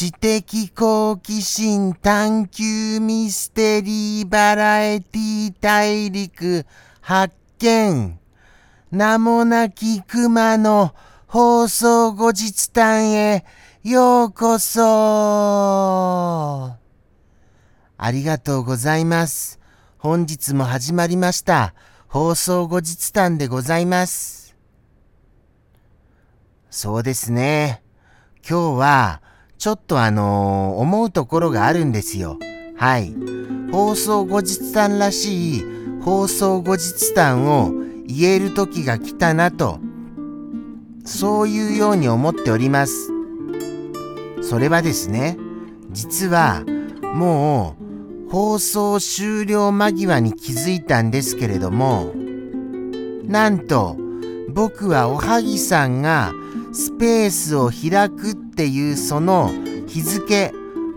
知的好奇心探求ミステリーバラエティ大陸発見名もなき熊の放送後日談へようこそありがとうございます。本日も始まりました放送後日談でございます。そうですね。今日はちょっとあのー、思うところがあるんですよ。はい。放送後日談らしい放送後日談を言える時が来たなと、そういうように思っております。それはですね、実はもう放送終了間際に気づいたんですけれども、なんと僕はおはぎさんがスペースを開くっていうその日付、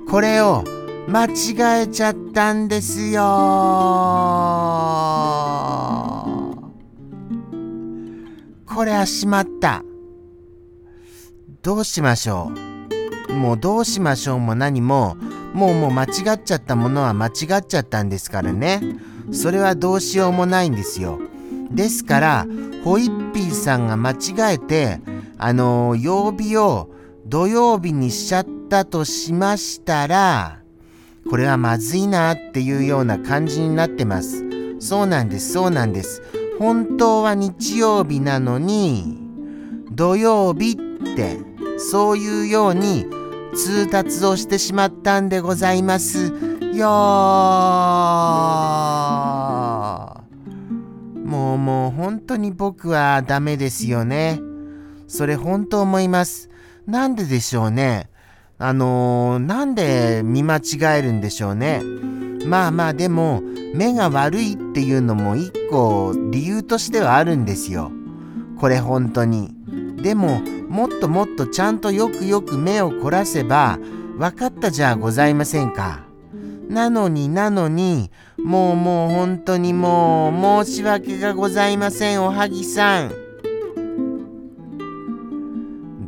これを間違えちゃったんですよこれはしまった。どうしましょうもうどうしましょうも何も、もうもう間違っちゃったものは間違っちゃったんですからね。それはどうしようもないんですよ。ですから、ホイッピーさんが間違えて、あの、曜日を土曜日にしちゃったとしましたら、これはまずいなっていうような感じになってます。そうなんです、そうなんです。本当は日曜日なのに、土曜日って、そういうように通達をしてしまったんでございますよもうもう本当に僕はダメですよね。それ本当思います。なんででしょうね。あのー、なんで見間違えるんでしょうね。まあまあでも目が悪いっていうのも一個理由としてはあるんですよ。これ本当に。でももっともっとちゃんとよくよく目を凝らせば分かったじゃございませんか。なのになのにもうもう本当にもう申し訳がございませんおはぎさん。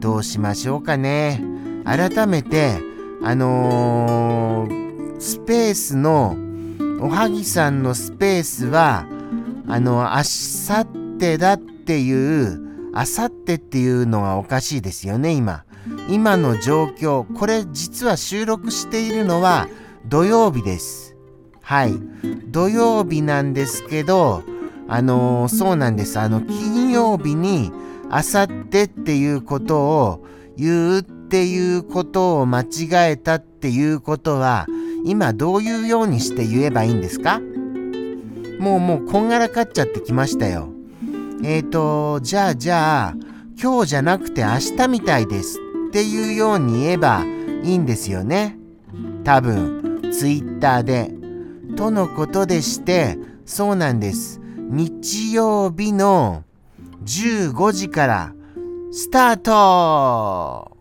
どうしましょうかね。改めて、あのー、スペースの、おはぎさんのスペースは、あの、あさってだっていう、あさってっていうのはおかしいですよね、今。今の状況、これ実は収録しているのは土曜日です。はい。土曜日なんですけど、あのー、そうなんです。あの、金曜日に、あさってっていうことを言うっていうことを間違えたっていうことは今どういうようにして言えばいいんですか？もうもうこんがらかっちゃってきましたよ。えーと、じゃあじゃあ今日じゃなくて明日みたいですっていうように言えばいいんですよね。多分、ツイッターで。とのことでして、そうなんです。日曜日の15時からスタート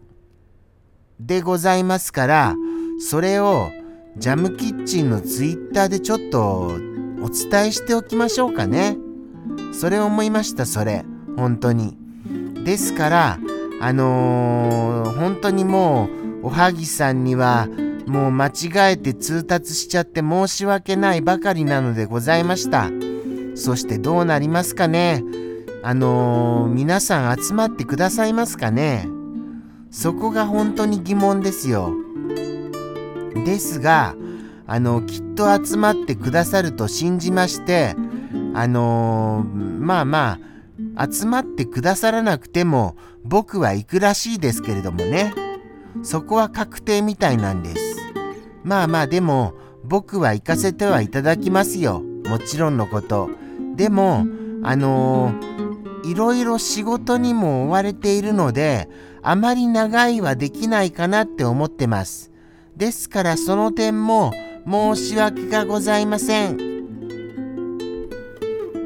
でございますから、それをジャムキッチンのツイッターでちょっとお伝えしておきましょうかね。それ思いました、それ。本当に。ですから、あのー、本当にもう、おはぎさんには、もう間違えて通達しちゃって申し訳ないばかりなのでございました。そしてどうなりますかねあのー、皆さん集まってくださいますかね？そこが本当に疑問ですよ。ですが、あの、きっと集まってくださると信じまして、あのー、まあまあ、集まってくださらなくても僕は行くらしいですけれどもね。そこは確定みたいなんです。まあまあでも僕は行かせてはいただきますよ。もちろんのこと。でも、あのー、いろいろ仕事にも追われているので、あまり長いはできないかなって思ってます。ですからその点も申し訳がございません。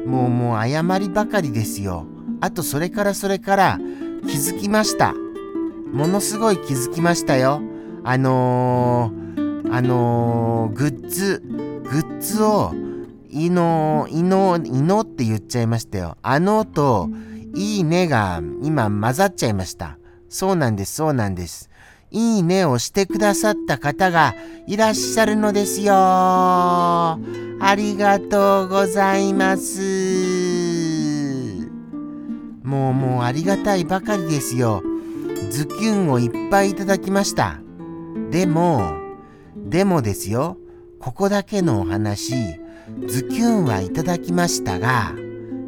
もうもう謝りばかりですよ。あとそれからそれから気づきました。ものすごい気づきましたよ。あのー、あのー、グッズ、グッズを、いの、いの、いのって言っちゃいましたよ。あのと、いいねが今混ざっちゃいました。そうなんです、そうなんです。いいねをしてくださった方がいらっしゃるのですよ。ありがとうございます。もうもうありがたいばかりですよ。ズキュンをいっぱいいただきました。でも、でもですよ、ここだけのお話、ズキュンはいただきましたが、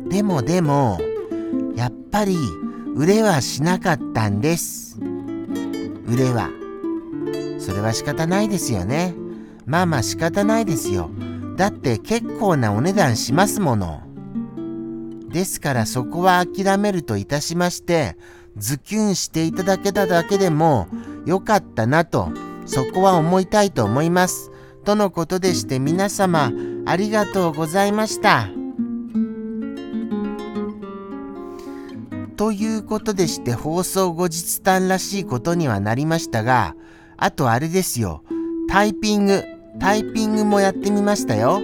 でもでも、やっぱり売れはしなかったんです。売れは。それは仕方ないですよね。まあまあ仕方ないですよ。だって結構なお値段しますもの。ですからそこは諦めるといたしまして、ズキュンしていただけただけでもよかったなと、そこは思いたいと思います。とのことでして皆様ありがとうございました。ということでして放送後日談らしいことにはなりましたが、あとあれですよ、タイピング、タイピングもやってみましたよ。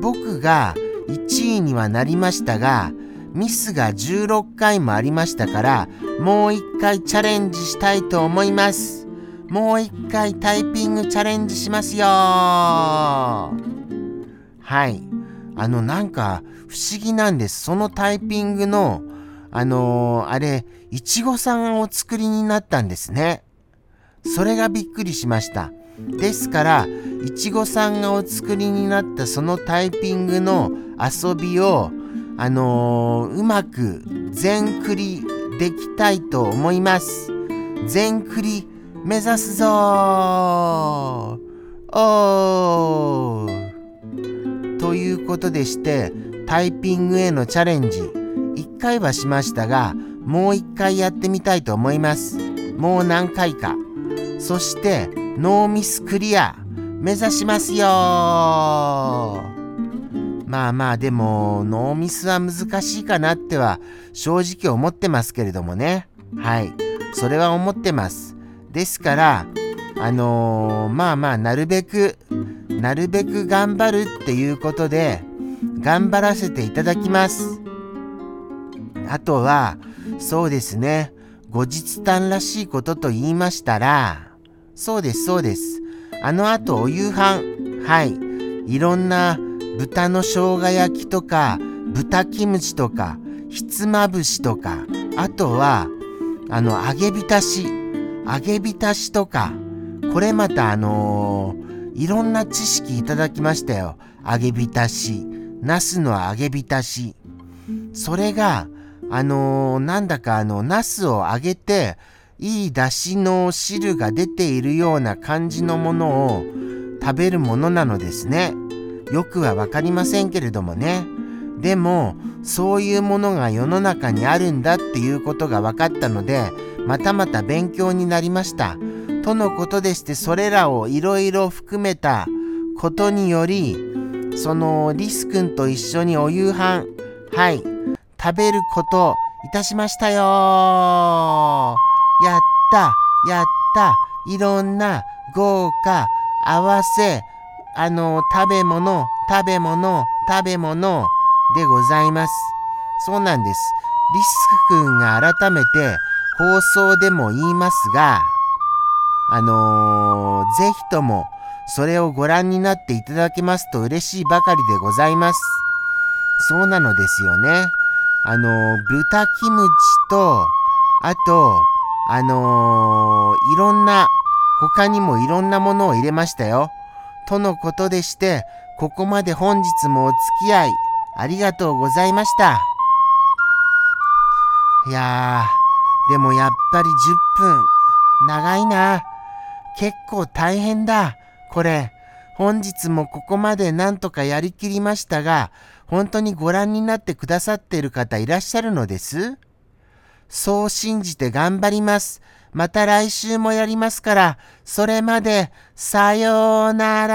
僕が1位にはなりましたが、ミスが16回もありましたから、もう一回チャレンジしたいと思います。もう一回タイピングチャレンジしますよはい。あの、なんか不思議なんです。そのタイピングのあのー、あれ、いちごさんを作りになったんですね。それがびっくりしました。ですから、いちごさんがお作りになったそのタイピングの遊びを、あのー、うまく全クリできたいと思います。全クリ目指すぞおーいうことでして、タイピングへのチャレンジ、1回はしましたが、もう1回やってみたいと思います。もう何回か。そして、ノーミスクリア、目指しますよまあまあでも、ノーミスは難しいかなっては正直思ってますけれどもね。はい。それは思ってます。ですから、あのー、まあまあ、なるべく、なるべく頑張るっていうことで、頑張らせていただきます。あとは、そうですね。後日談らしいことと言いましたら、そうです、そうです。あの後お夕飯、はい。いろんな豚の生姜焼きとか、豚キムチとか、ひつまぶしとか、あとは、あの、揚げ浸し、揚げ浸しとか、これまたあのー、いろんな知識いただきましたよ。揚げ浸し、ナスの揚げ浸し。それが、あのー、なんだかあの、ナスを揚げて、いい出汁の汁が出ているような感じのものを食べるものなのですね。よくはわかりませんけれどもね。でも、そういうものが世の中にあるんだっていうことが分かったので、またまた勉強になりました。とのことでして、それらをいろいろ含めたことにより、そのリス君と一緒にお夕飯、はい、食べることいたしましたよやったやったいろんな豪華合わせあの食べ物食べ物食べ物でございます。そうなんです。リスク君が改めて放送でも言いますが、あのー、ぜひともそれをご覧になっていただけますと嬉しいばかりでございます。そうなのですよね。あのー、豚キムチと、あと、あのー、いろんな、他にもいろんなものを入れましたよ。とのことでして、ここまで本日もお付き合いありがとうございました。いやー、でもやっぱり10分、長いな。結構大変だ、これ。本日もここまでなんとかやりきりましたが、本当にご覧になってくださっている方いらっしゃるのです？そう信じて頑張ります。また来週もやりますから、それまで、さようなら